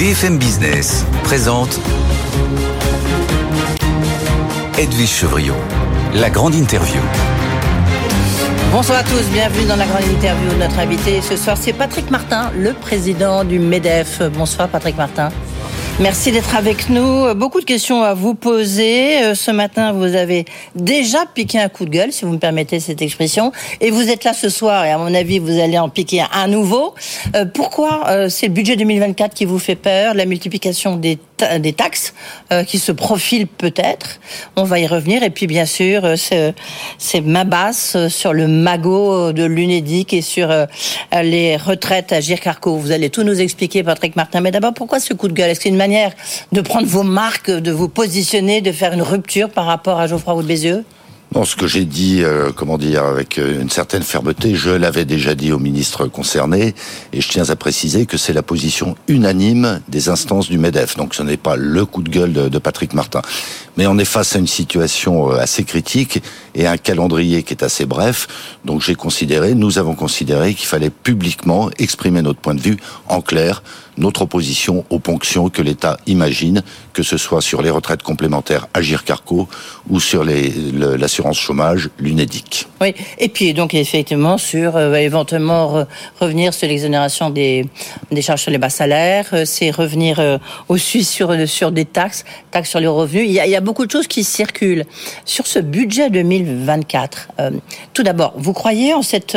BFM Business présente Edwige Chevriot, la grande interview. Bonsoir à tous, bienvenue dans la grande interview. Notre invité ce soir, c'est Patrick Martin, le président du MEDEF. Bonsoir Patrick Martin. Merci d'être avec nous. Beaucoup de questions à vous poser. Euh, ce matin, vous avez déjà piqué un coup de gueule, si vous me permettez cette expression. Et vous êtes là ce soir, et à mon avis, vous allez en piquer un nouveau. Euh, pourquoi euh, c'est le budget 2024 qui vous fait peur La multiplication des, des taxes qui se profilent peut-être. On va y revenir. Et puis, bien sûr, c'est ma basse sur le magot de l'UNEDIC et sur les retraites à Gircarco. Vous allez tout nous expliquer, Patrick Martin. Mais d'abord, pourquoi ce coup de gueule? Est-ce une manière de prendre vos marques, de vous positionner, de faire une rupture par rapport à Geoffroy Roux de Bézieux? Non, ce que j'ai dit, euh, comment dire, avec euh, une certaine fermeté, je l'avais déjà dit au ministre concerné, et je tiens à préciser que c'est la position unanime des instances du MEDEF. Donc ce n'est pas le coup de gueule de, Patrick Martin. Mais on est face à une situation euh, assez critique et un calendrier qui est assez bref. Donc j'ai considéré, nous avons considéré qu'il fallait publiquement exprimer notre point de vue en clair notre opposition aux ponctions que l'État imagine, que ce soit sur les retraites complémentaires Agir Carco ou sur l'assurance chômage, l'UNEDIC. Oui, et puis donc effectivement sur euh, éventuellement revenir sur l'exonération des, des charges sur les bas salaires, euh, c'est revenir euh, aussi sur, sur des taxes, taxes sur les revenus. Il y, a, il y a beaucoup de choses qui circulent. Sur ce budget 2024, tout d'abord, vous croyez en cette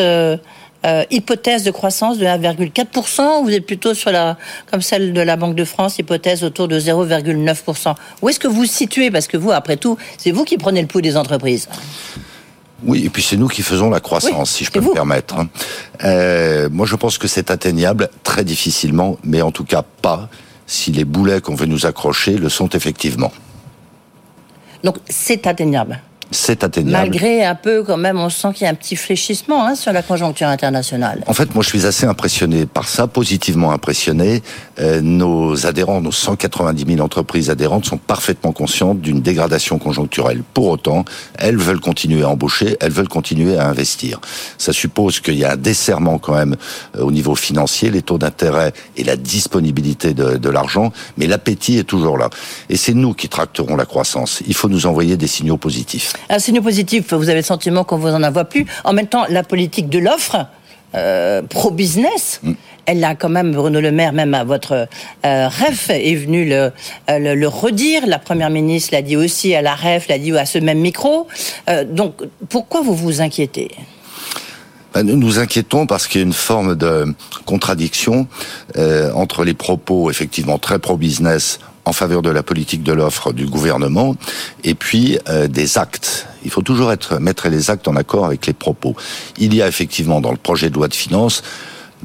euh, hypothèse de croissance de 1,4%, vous êtes plutôt sur la, comme celle de la Banque de France, hypothèse autour de 0,9%. Où est-ce que vous vous situez? Parce que vous, après tout, c'est vous qui prenez le pouls des entreprises. Oui, et puis c'est nous qui faisons la croissance, si je peux me permettre. Hein. Euh, moi, je pense que c'est atteignable très difficilement, mais en tout cas pas si les boulets qu'on veut nous accrocher le sont effectivement. Donc c'est atteignable c'est atteignable. Malgré un peu, quand même, on sent qu'il y a un petit fléchissement hein, sur la conjoncture internationale. En fait, moi, je suis assez impressionné par ça, positivement impressionné. Euh, nos adhérents, nos 190 000 entreprises adhérentes sont parfaitement conscientes d'une dégradation conjoncturelle. Pour autant, elles veulent continuer à embaucher, elles veulent continuer à investir. Ça suppose qu'il y a un desserrement quand même euh, au niveau financier, les taux d'intérêt et la disponibilité de, de l'argent, mais l'appétit est toujours là. Et c'est nous qui tracterons la croissance. Il faut nous envoyer des signaux positifs. Un signe positif, vous avez le sentiment qu'on vous en voit plus. En même temps, la politique de l'offre, euh, pro-business, mm. elle a quand même, Bruno Le Maire, même à votre euh, REF, est venu le, euh, le, redire. La Première ministre l'a dit aussi à la REF, l'a dit à ce même micro. donc, pourquoi vous vous inquiétez? Ben, nous nous inquiétons parce qu'il y a une forme de contradiction entre les propos effectivement très pro-business en faveur de la politique de l'offre du gouvernement, et puis euh, des actes. Il faut toujours être mettre les actes en accord avec les propos. Il y a effectivement dans le projet de loi de finances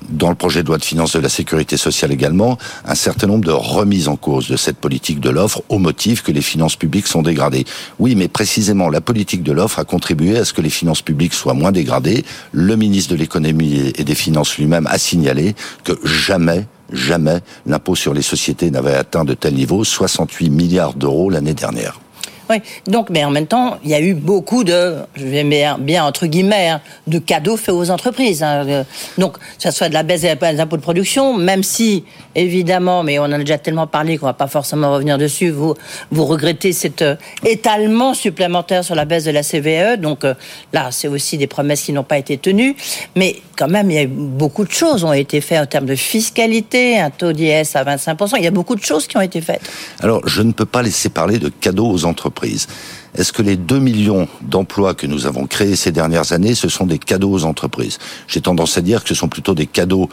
dans le projet de loi de finances de la sécurité sociale également, un certain nombre de remises en cause de cette politique de l'offre au motif que les finances publiques sont dégradées. Oui, mais précisément, la politique de l'offre a contribué à ce que les finances publiques soient moins dégradées. Le ministre de l'économie et des finances lui-même a signalé que jamais jamais l'impôt sur les sociétés n'avait atteint de tel niveau, 68 milliards d'euros l'année dernière. Oui, donc, mais en même temps, il y a eu beaucoup de, je vais bien entre guillemets, hein, de cadeaux faits aux entreprises. Hein. Euh, donc, ça soit de la baisse des impôts de production, même si, évidemment, mais on en a déjà tellement parlé qu'on va pas forcément revenir dessus, vous, vous regrettez cet euh, étalement supplémentaire sur la baisse de la CVE. Donc, euh, là, c'est aussi des promesses qui n'ont pas été tenues. Mais quand même, il y a beaucoup de choses ont été faites en termes de fiscalité, un taux d'IS à 25%. Il y a beaucoup de choses qui ont été faites. Alors, je ne peux pas laisser parler de cadeaux aux entreprises. Est-ce que les 2 millions d'emplois que nous avons créés ces dernières années, ce sont des cadeaux aux entreprises? J'ai tendance à dire que ce sont plutôt des cadeaux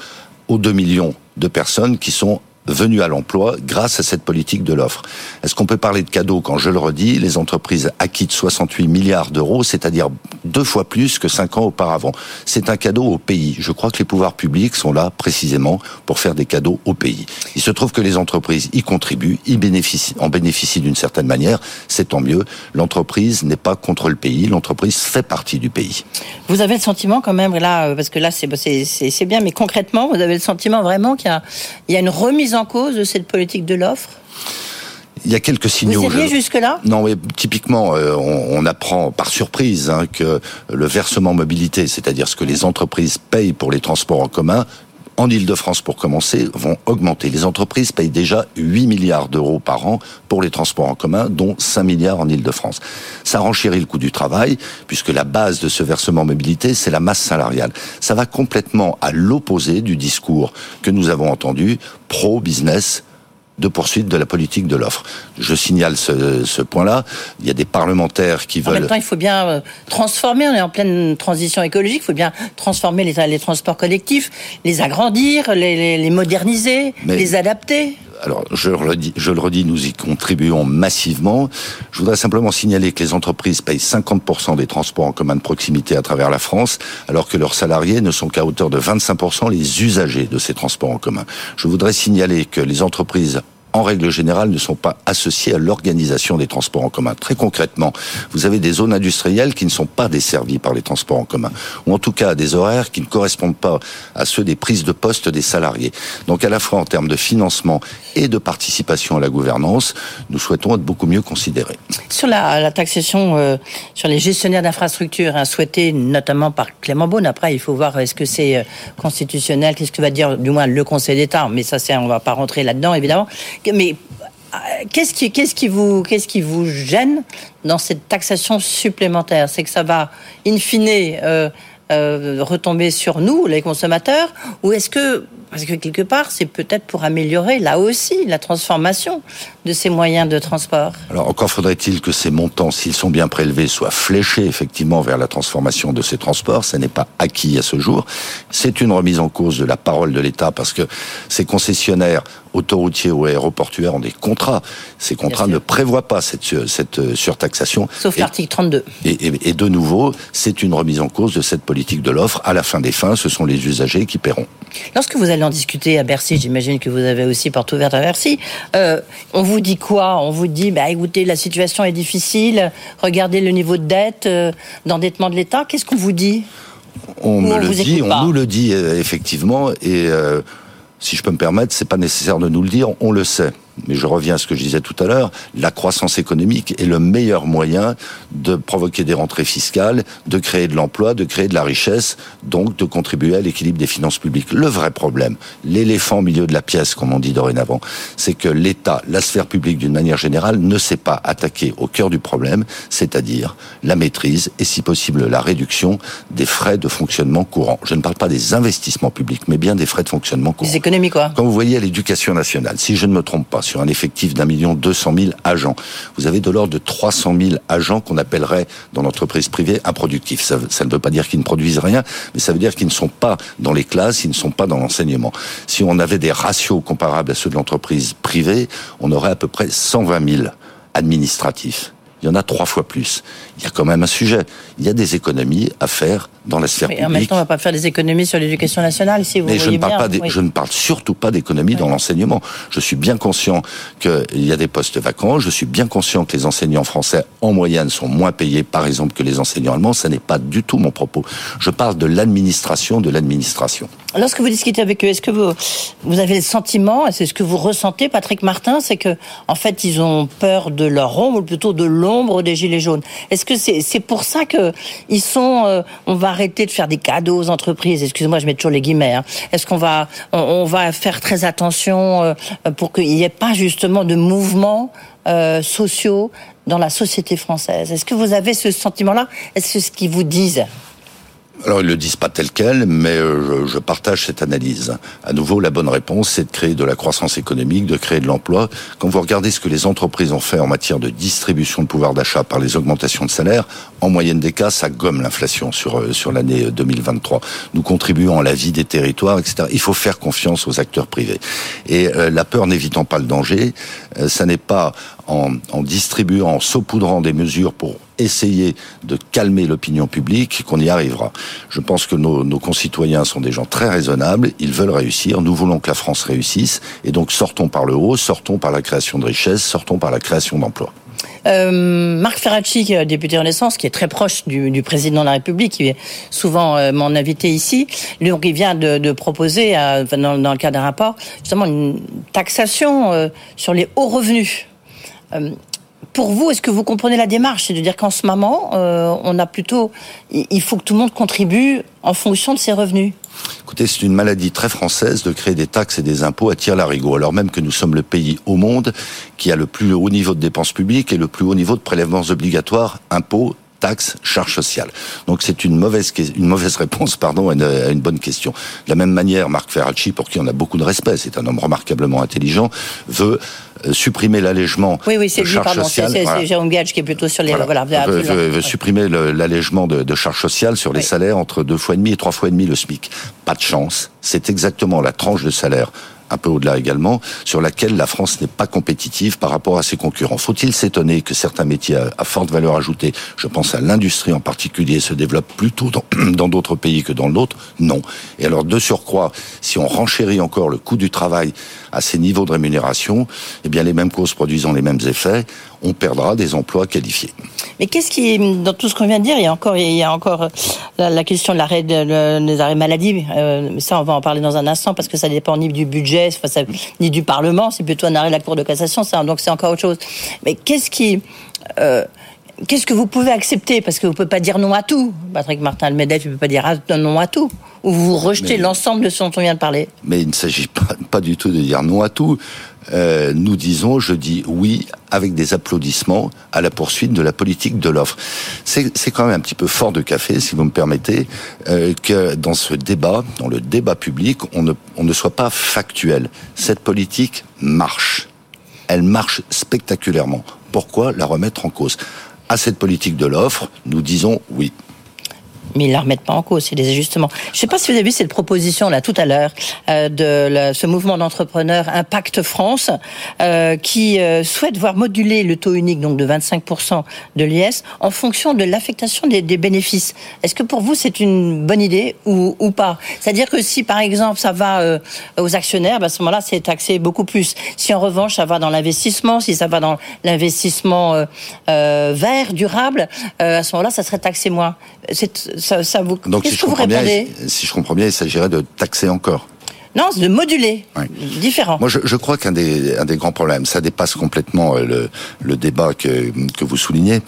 aux 2 millions de personnes qui sont venus à l'emploi grâce à cette politique de l'offre. Est-ce qu'on peut parler de cadeaux quand je le redis, les entreprises acquittent 68 milliards d'euros, c'est-à-dire deux fois plus que cinq ans auparavant. C'est un cadeau au pays. Je crois que les pouvoirs publics sont là précisément pour faire des cadeaux au pays. Il se trouve que les entreprises y contribuent, y bénéficient, en bénéficient d'une certaine manière. C'est tant mieux. L'entreprise n'est pas contre le pays. L'entreprise fait partie du pays. Vous avez le sentiment quand même là, parce que là c'est bien, mais concrètement, vous avez le sentiment vraiment qu'il y, y a une remise en cause de cette politique de l'offre? Il y a quelques signaux. Vous jusque-là? Non, mais typiquement, euh, on, on, apprend par surprise hein, que le versement mobilité, c'est-à-dire ce que les entreprises payent pour les transports en commun, en Ile-de-France pour commencer, vont augmenter. Les entreprises payent déjà 8 milliards d'euros par an pour les transports en commun, dont 5 milliards en Ile-de-France. Ça renchérit le coût du travail, puisque la base de ce versement mobilité, c'est la masse salariale. Ça va complètement à l'opposé du discours que nous avons entendu pro-business, de poursuite de la politique de l'offre. Je signale ce, ce point-là. Il y a des parlementaires qui veulent. En même temps, il faut bien euh, transformer. On est en pleine transition écologique. Il faut bien transformer les, les transports collectifs, les agrandir, les, les, moderniser, les adapter. Alors, je le, redis, je le redis, nous y contribuons massivement. Je voudrais simplement signaler que les entreprises payent 50% des transports en commun de proximité à travers la France, alors que leurs salariés ne sont qu'à hauteur de 25% les usagers de ces transports en commun. Je voudrais signaler que les entreprises en règle générale, ne sont pas associés à l'organisation des transports en commun. Très concrètement, vous avez des zones industrielles qui ne sont pas desservies par les transports en commun, ou en tout cas des horaires qui ne correspondent pas à ceux des prises de poste des salariés. Donc à la fois en termes de financement et de participation à la gouvernance, nous souhaitons être beaucoup mieux considérés. Sur la, taxation euh, sur les gestionnaires d'infrastructures, hein, souhaitée notamment par Clément Beaune, après il faut voir est-ce que c'est euh, constitutionnel, qu'est-ce que va dire du moins le Conseil d'État, mais ça c'est on va pas rentrer là-dedans évidemment mais euh, qu'est-ce qui, qu'est-ce qui vous, qui vous gêne dans cette taxation supplémentaire? C'est que ça va, in fine, euh, euh, retomber sur nous, les consommateurs, ou est-ce que parce que quelque part, c'est peut-être pour améliorer, là aussi, la transformation de ces moyens de transport. Alors encore faudrait-il que ces montants, s'ils sont bien prélevés, soient fléchés effectivement vers la transformation de ces transports. Ça n'est pas acquis à ce jour. C'est une remise en cause de la parole de l'État parce que ces concessionnaires autoroutiers ou aéroportuaires ont des contrats. Ces contrats ne prévoient pas cette, cette euh, surtaxation. Sauf l'article 32. Et, et, et, de nouveau, c'est une remise en cause de cette politique de l'offre. À la fin des fins, ce sont les usagers qui paieront. Lorsque vous allez en discuter à Bercy, j'imagine que vous avez aussi porte ouverte à Bercy, euh, on vous dit quoi? On vous dit, bah, écoutez, la situation est difficile, regardez le niveau de dette, euh, d'endettement de l'État. Qu'est-ce qu'on vous dit? On, me le dit, on nous le dit euh, effectivement, et euh, si je peux me permettre, c'est pas nécessaire de nous le dire, on le sait mais je reviens à ce que je disais tout à l'heure, la croissance économique est le meilleur moyen de provoquer des rentrées fiscales, de créer de l'emploi, de créer de la richesse, donc de contribuer à l'équilibre des finances publiques. Le vrai problème, l'éléphant au milieu de la pièce, comme on dit dorénavant, c'est que l'État, la sphère publique d'une manière générale, ne s'est pas attaqué au cœur du problème, c'est-à-dire la maîtrise et si possible la réduction des frais de fonctionnement courant. Je ne parle pas des investissements publics, mais bien des frais de fonctionnement courant. Des économies quoi Quand vous voyez à l'éducation nationale, si je ne me trompe pas, sur un effectif d'un million deux cent mille agents. Vous avez de l'ordre de 300 000 agents qu'on appellerait dans l'entreprise privée improductifs. Ça, ne veut pas dire qu'ils ne produisent rien, mais ça veut dire qu'ils ne sont pas dans les classes, ils ne sont pas dans l'enseignement. Si on avait des ratios comparables à ceux de l'entreprise privée, on aurait à peu près 120 000 administratifs il y en a trois fois plus. Il y a quand même un sujet. Il y a des économies à faire dans la sphère publique. En même temps, on ne va pas faire des économies sur l'éducation nationale ici. Vous Mais je ne, parle pas je ne parle surtout pas d'économies dans l'enseignement. Je suis bien conscient qu'il y a des postes vacants. Je suis bien conscient que les enseignants français, en moyenne, sont moins payés, par exemple, que les enseignants allemands. Ce n'est pas du tout mon propos. Je parle de l'administration de l'administration. Lorsque vous discutez avec eux, est-ce que vous, vous avez le sentiment, et c'est ce que vous ressentez, Patrick Martin, c'est que, en fait, ils ont peur de leur ombre, ou plutôt de l'ombre des Gilets jaunes. Est-ce que c'est pour ça que ils sont, euh, on va arrêter de faire des cadeaux aux entreprises, excusez-moi, je mets toujours les guillemets, hein. Est-ce qu'on va, on, va faire très attention euh, pour qu'il n'y ait pas justement de mouvements euh, sociaux dans la société française? Est-ce que vous avez ce sentiment-là? Est-ce que ce qu'ils vous disent? Alors ils le disent pas tel quel, mais euh, je, partage cette analyse. À nouveau, la bonne réponse, c'est de créer de la croissance économique, de créer de l'emploi. Quand vous regardez ce que les entreprises ont fait en matière de distribution de pouvoir d'achat par les augmentations de salaire, en moyenne des cas, ça gomme l'inflation sur euh, sur l'année 2023. Nous contribuons à la vie des territoires, etc. Il faut faire confiance aux acteurs privés. Et euh, la peur n'évitant pas le danger, ça n'est pas en, distribuant, en saupoudrant des mesures pour essayer de calmer l'opinion publique qu'on y arrivera. Je pense que nos, concitoyens sont des gens très raisonnables, ils veulent réussir, nous voulons que la France réussisse, et donc sortons par le haut, sortons par la création de richesses, sortons par la création d'emplois. Euh, Marc Ferracci, député Renaissance, qui est très proche du, président de la République, qui est souvent euh, mon invité ici, donc, vient de, proposer, euh, dans, le cadre d'un rapport, justement une taxation euh, sur les hauts revenus. Euh, pour vous, est-ce que vous comprenez la démarche? C'est de dire qu'en ce moment, euh, on a plutôt, il faut que tout le monde contribue en fonction de ses revenus. Écoutez, c'est une maladie très française de créer des taxes et des impôts à tir larigot, alors même que nous sommes le pays au monde qui a le plus haut niveau de dépenses publiques et le plus haut niveau de prélèvements obligatoires, impôts, taxes, charges sociales. Donc c'est une mauvaise réponse pardon à une, à une, bonne question. De la même manière, Marc Ferracci, pour qui on a beaucoup de respect, c'est un homme remarquablement intelligent, veut supprimer l'allègement oui, oui, c'est lui, pardon, c'est voilà. Jérôme Gage qui est plutôt sur les... Voilà, voilà veut, veut, veut supprimer l'allègement de, de charges sociales sur les oui. salaires entre deux fois et demi et trois fois et demi le SMIC. Pas de chance, c'est exactement la tranche de salaire un peu au-delà également, sur laquelle la France n'est pas compétitive par rapport à ses concurrents. Faut-il s'étonner que certains métiers à, forte valeur ajoutée, je pense à l'industrie en particulier, se développent plutôt dans d'autres pays que dans l'autre Non. Et alors, de surcroît, si on renchérit encore le coût du travail à ces niveaux de rémunération, eh bien, les mêmes causes produisant les mêmes effets, on perdra des emplois qualifiés. Mais qu'est-ce qui, dans tout ce qu'on vient de dire, il y a encore, il y a encore la, question de l'arrêt de, des arrêts maladie. Euh, ça, on va en parler dans un instant parce que ça dépend ni du budget, ni du Parlement. C'est plutôt un arrêt de la Cour de cassation. Donc c'est encore autre chose. Mais qu'est-ce qui euh, Qu'est-ce que vous pouvez accepter? Parce que vous ne pouvez pas dire non à tout. Patrick Martin, MEDEF, il ne peut pas dire non à tout. Ou vous rejetez l'ensemble de ce dont on vient de parler? Mais il ne s'agit pas, pas du tout de dire non à tout. Euh, nous disons, je dis oui avec des applaudissements à la poursuite de la politique de l'offre. C'est quand même un petit peu fort de café, si vous me permettez, euh, que dans ce débat, dans le débat public, on ne, on ne soit pas factuel. Cette politique marche. Elle marche spectaculairement. Pourquoi la remettre en cause? À cette politique de l'offre, nous disons oui mais ils la remettent pas en cause, c'est des ajustements. Je ne sais pas si vous avez vu cette proposition là tout à l'heure euh, de ce mouvement d'entrepreneurs Impact France euh, qui euh, souhaite voir moduler le taux unique donc de 25% de l'IS en fonction de l'affectation des, bénéfices. Est-ce que pour vous c'est une bonne idée ou, pas? C'est-à-dire que si par exemple ça va aux actionnaires, ben, à ce moment-là c'est taxé beaucoup plus. Si en revanche ça va dans l'investissement, si ça va dans l'investissement vert, durable, à ce moment-là ça serait taxé moins. Ça, ça vous. Donc, si je, comprends bien, si je comprends bien, il s'agirait de taxer encore. Non, de moduler. Oui. Différent. Moi, je, je crois qu'un des, un des grands problèmes, ça dépasse complètement euh, le, le débat que, que vous soulignez.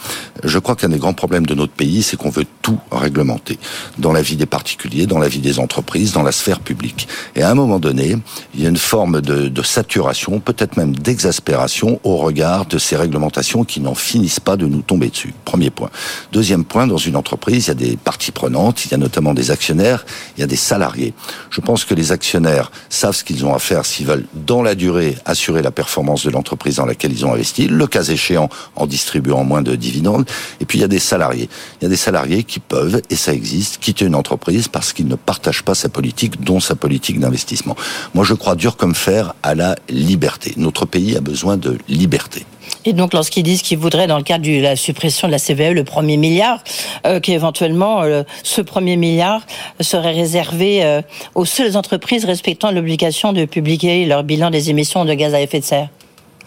Je crois qu'un des grands problèmes de notre pays, c'est qu'on veut tout réglementer. Dans la vie des particuliers, dans la vie des entreprises, dans la sphère publique. Et à un moment donné, il y a une forme de, de saturation, peut-être même d'exaspération au regard de ces réglementations qui n'en finissent pas de nous tomber dessus. Premier point. Deuxième point, dans une entreprise, il y a des parties prenantes, il y a notamment des actionnaires, il y a des salariés. Je pense que les actionnaires savent ce qu'ils ont à faire s'ils veulent, dans la durée, assurer la performance de l'entreprise dans laquelle ils ont investi, le cas échéant en distribuant moins de dividendes. Et puis il y a des salariés. Il y a des salariés qui peuvent, et ça existe, quitter une entreprise parce qu'ils ne partagent pas sa politique, dont sa politique d'investissement. Moi, je crois dur comme fer à la liberté. Notre pays a besoin de liberté. Et donc, lorsqu'ils disent qu'ils voudraient, dans le cadre de la suppression de la CVE, le premier milliard, euh, qu'éventuellement, euh, ce premier milliard serait réservé euh, aux seules entreprises respectant l'obligation de publier leur bilan des émissions de gaz à effet de serre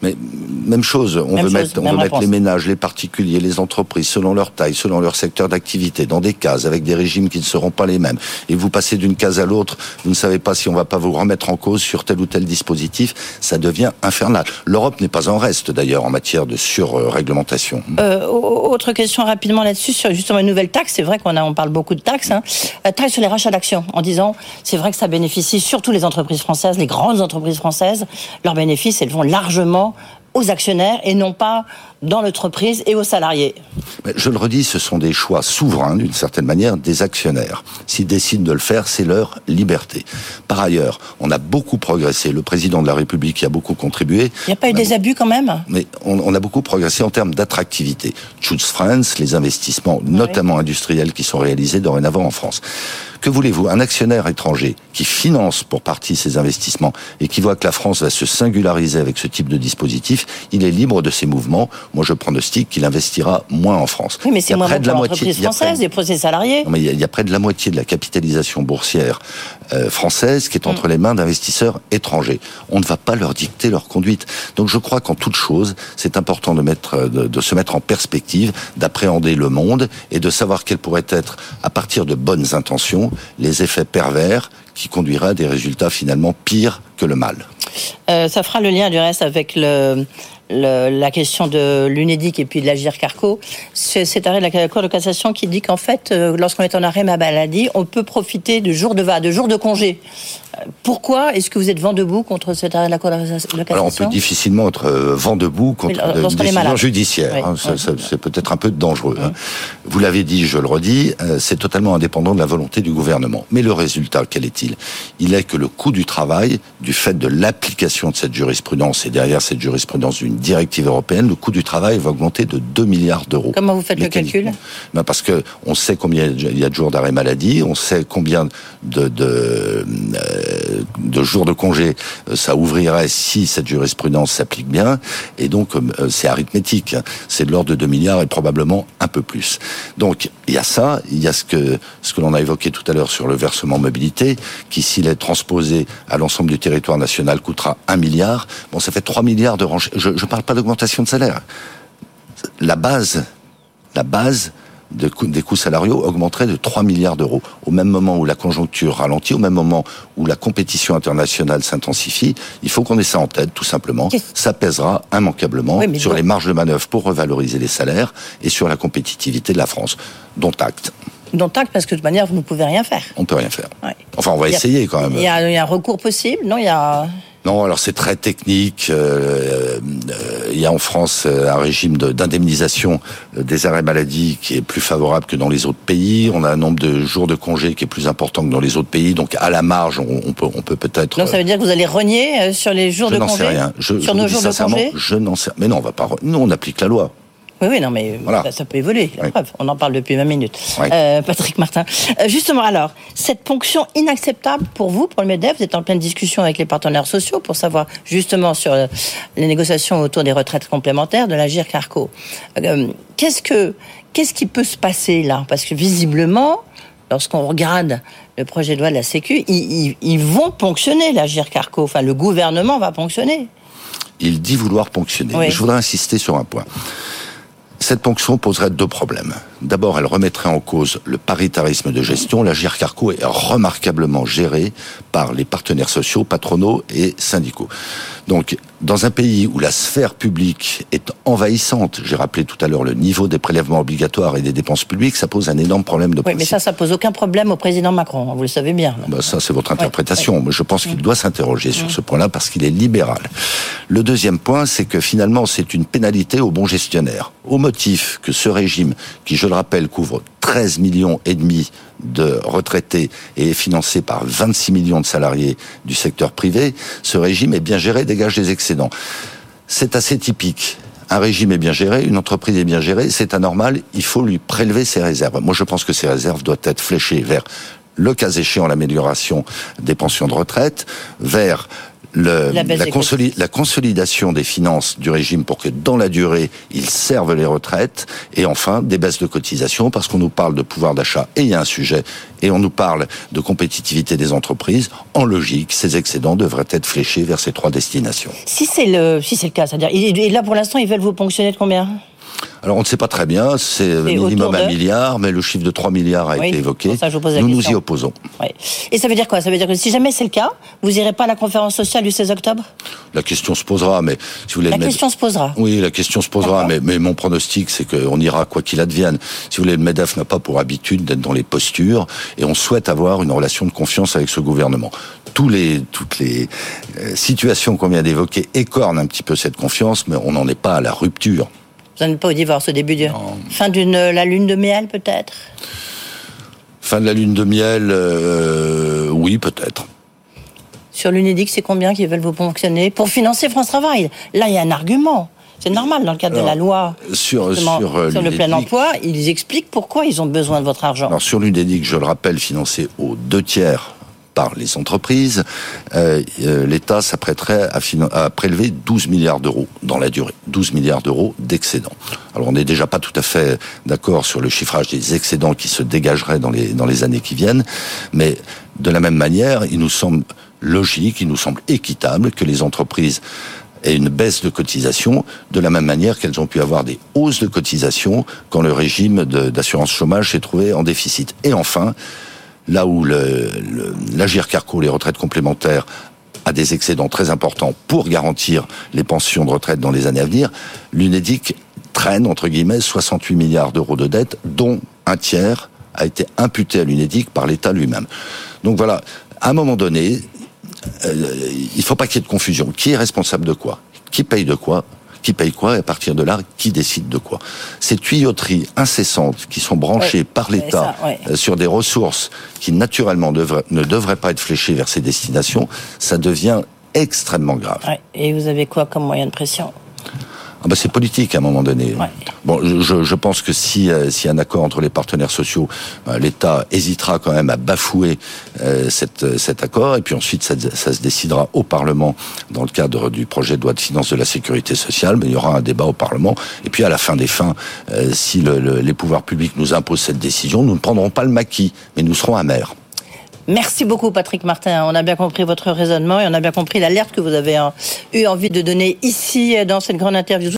mais même chose, on même veut, chose, mettre, on veut mettre les ménages, les particuliers, les entreprises, selon leur taille, selon leur secteur d'activité, dans des cases, avec des régimes qui ne seront pas les mêmes. Et vous passez d'une case à l'autre, vous ne savez pas si on va pas vous remettre en cause sur tel ou tel dispositif, ça devient infernal. L'Europe n'est pas en reste d'ailleurs en matière de surréglementation. Euh, autre question rapidement là-dessus, sur justement une nouvelle taxe, c'est vrai qu'on on parle beaucoup de taxes, hein. Euh, taxe sur les rachats d'actions, en disant, c'est vrai que ça bénéficie surtout les entreprises françaises, les grandes entreprises françaises, leurs bénéfices, elles vont largement aux actionnaires et non pas dans l'entreprise et aux salariés. Je le redis, ce sont des choix souverains, d'une certaine manière, des actionnaires. S'ils décident de le faire, c'est leur liberté. Par ailleurs, on a beaucoup progressé. Le président de la République y a beaucoup contribué. Il n'y a pas eu des abus quand même? Mais on, a beaucoup progressé en termes d'attractivité. Choose France, les investissements, notamment industriels, qui sont réalisés dorénavant en France. Que voulez-vous Un actionnaire étranger qui finance pour partie ces investissements et qui voit que la France va se singulariser avec ce type de dispositif, il est libre de ses mouvements. Moi, je pronostique qu'il investira moins en France. Oui, mais c'est moins près de la moitié française, pour ses salariés. mais il y, a, près de la moitié de la capitalisation boursière euh, française qui est entre mm. les mains d'investisseurs étrangers. On ne va pas leur dicter leur conduite. Donc, je crois qu'en toute chose, c'est important de mettre, de, de se mettre en perspective, d'appréhender le monde et de savoir quelles pourraient être, à partir de bonnes intentions, les effets pervers qui conduiraient à des résultats finalement pires que le mal. Euh, ça fera le lien du reste avec la question de l'UNEDIC et puis de l'Agir Carco, c'est arrêt de la Cour de cassation qui dit qu'en fait, euh, lorsqu'on est en arrêt maladie, on peut profiter de jours de va, de jours de congé. Euh, pourquoi est-ce que vous êtes vent debout contre cet arrêt de la Cour de Alors on peut difficilement être euh, vent debout contre une décision judiciaire. Hein. c'est peut-être un peu dangereux. Hein. Vous l'avez dit, je le redis, c'est totalement indépendant de la volonté du gouvernement. Mais le résultat, quel est-il? Il est que le coût du travail, du fait de l'application de cette jurisprudence et derrière cette jurisprudence d'une directive européenne, le coût du travail va augmenter de 2 milliards d'euros. Comment vous faites le calcul? Ben Parce que on sait combien il y a de jours d'arrêt maladie, on sait combien de, de, euh, de jours de congé euh, ça ouvrirait si cette jurisprudence s'applique bien, et donc euh, c'est arithmétique, c'est de l'ordre de 2 milliards et probablement un peu plus. Donc il y a ça, il y a ce que, ce que l'on a évoqué tout à l'heure sur le versement mobilité, qui s'il est transposé à l'ensemble du territoire national coûtera 1 milliard. Bon, ça fait 3 milliards de range. Je, je parle pas d'augmentation de salaire. La base, la base de des coûts salariaux augmenterait de 3 milliards d'euros. Au même moment où la conjoncture ralentit, au même moment où la compétition internationale s'intensifie, il faut qu'on ait ça en tête, tout simplement. Ça pèsera immanquablement sur les marges de manœuvre pour revaloriser les salaires et sur la compétitivité de la France, dont acte. Dont acte, parce que de toute manière, vous ne pouvez rien faire. On ne peut rien faire. Enfin, on va essayer quand même. Il y, y a un recours possible, non Il y a... Non, alors c'est très technique. Euh, euh, il y a en France euh, un régime d'indemnisation des arrêts maladie qui est plus favorable que dans les autres pays. On a un nombre de jours de congé qui est plus important que dans les autres pays. Donc à la marge, on, peut on peut peut-être. Donc ça veut dire que vous allez renier sur les jours de congé. Je n'en sais rien. sur nos jours de congé. Je n'en sais. Mais non, on va pas. Nous, on applique la loi. Oui, oui, non, mais ça, peut évoluer. On en parle depuis 20 minutes. Euh, Patrick Martin. Euh, justement, alors, cette ponction inacceptable pour vous, pour le MEDEF, vous êtes en pleine discussion avec les partenaires sociaux pour savoir justement sur euh, les négociations autour des retraites complémentaires de la GIR-Carco. qu'est-ce que, qu'est-ce qui peut se passer là? Parce que visiblement, lorsqu'on regarde le projet de loi de la Sécu, ils, ils vont ponctionner la GIR-Carco. Enfin, le gouvernement va ponctionner. Il dit vouloir ponctionner. je voudrais insister sur un point. Cette ponction poserait deux problèmes. D'abord, elle remettrait en cause le paritarisme de gestion. La GIRCARCO est remarquablement gérée par les partenaires sociaux, patronaux et syndicaux. Donc, dans un pays où la sphère publique est envahissante, j'ai rappelé tout à l'heure le niveau des prélèvements obligatoires et des dépenses publiques, ça pose un énorme problème de Oui, mais ça, ça pose aucun problème au président Macron, vous le savez bien. Bah, ça, c'est votre interprétation. Mais je pense qu'il doit s'interroger sur ce point-là parce qu'il est libéral. Le deuxième point, c'est que finalement, c'est une pénalité au bon gestionnaire. Au motif que ce régime, qui, je le rappelle, couvre 13 millions et demi de retraités et est financé par 26 millions de salariés du secteur privé, ce régime est bien géré, dégage des excédents. C'est assez typique. Un régime est bien géré, une entreprise est bien gérée, c'est anormal, il faut lui prélever ses réserves. Moi, je pense que ces réserves doivent être fléchées vers le cas échéant l'amélioration des pensions de retraite, vers le, la, la, consolidation des finances du régime pour que dans la durée, ils servent les retraites, et enfin des baisses de cotisation, parce qu'on nous parle de pouvoir d'achat, et il y a un sujet, et on nous parle de compétitivité des entreprises. En logique, ces excédents devraient être fléchés vers ces trois destinations. Si c'est le, si c'est le cas, c'est-à-dire, et là pour l'instant, ils veulent vous ponctionner de combien? Alors on ne sait pas très bien, c'est minimum un milliard, mais le chiffre de 3 milliards a été évoqué. nous nous y opposons. Et ça veut dire quoi? Ça veut dire que si jamais c'est le cas, vous irez pas à la conférence sociale du 16 octobre? La question se posera, mais si vous voulez... La question se posera Oui, la question se posera, mais, mais, mon pronostic, c'est qu'on ira quoi qu'il advienne. Si vous voulez, le MEDEF n'a pas pour habitude d'être dans les postures, et on souhaite avoir une relation de confiance avec ce gouvernement. tous les, toutes les euh, situations qu'on vient d'évoquer écornent un petit peu cette confiance, mais on n'en est pas à la rupture. Vous n'êtes pas au divorce au début de fin d'une la lune de miel peut-être? Fin de la lune de miel, euh, oui peut-être. Sur l'UNEDIC, c'est combien qui veulent vous fonctionner pour financer France Travail? Là, il y a un argument. C'est normal dans le cadre de la loi sur, sur, euh, sur le plein emploi. Ils expliquent pourquoi ils ont besoin de votre argent. Alors sur l'UNEDIC, je le rappelle, financé aux deux tiers par les entreprises, euh, euh, l'État s'apprêterait à, prélever 12 milliards d'euros dans la durée. 12 milliards d'euros d'excédents. Alors on n'est déjà pas tout à fait d'accord sur le chiffrage des excédents qui se dégageraient dans les, dans les années qui viennent, mais de la même manière, il nous semble logique, il nous semble équitable que les entreprises aient une baisse de cotisation de la même manière qu'elles ont pu avoir des hausses de cotisation quand le régime d'assurance chômage s'est trouvé en déficit. Et enfin, là où l'Agir Carco, les retraites complémentaires, a des excédents très importants pour garantir les pensions de retraite dans les années à venir, l'UNEDIC traîne, entre guillemets, 68 milliards d'euros de dettes, dont un tiers a été imputé à l'UNEDIC par l'État lui-même. Donc voilà, à un moment donné, euh, il ne faut pas qu'il y ait de confusion. Qui est responsable de quoi? Qui paye de quoi? Qui paye quoi et à partir de là, qui décide de quoi. Ces tuyauteries incessantes qui sont branchées par l'État euh, sur des ressources qui naturellement ne devraient pas être fléchées vers ces destinations, ça devient extrêmement grave. Et vous avez quoi comme moyen de pression? Ah bah c'est politique à un moment donné. Bon, je, je, pense que si euh, s'il y a un accord entre les partenaires sociaux, euh, l'État hésitera quand même à bafouer euh, cette, cet accord, et puis ensuite ça, ça, se décidera au Parlement dans le cadre du projet de loi de finances de la sécurité sociale. Mais il y aura un débat au Parlement, et puis à la fin des fins, si le, les pouvoirs publics nous imposent cette décision, nous ne prendrons pas le maquis, mais nous serons amers. Merci beaucoup, Patrick Martin. On a bien compris votre raisonnement et on a bien compris l'alerte que vous avez eu envie de donner ici dans cette grande interview.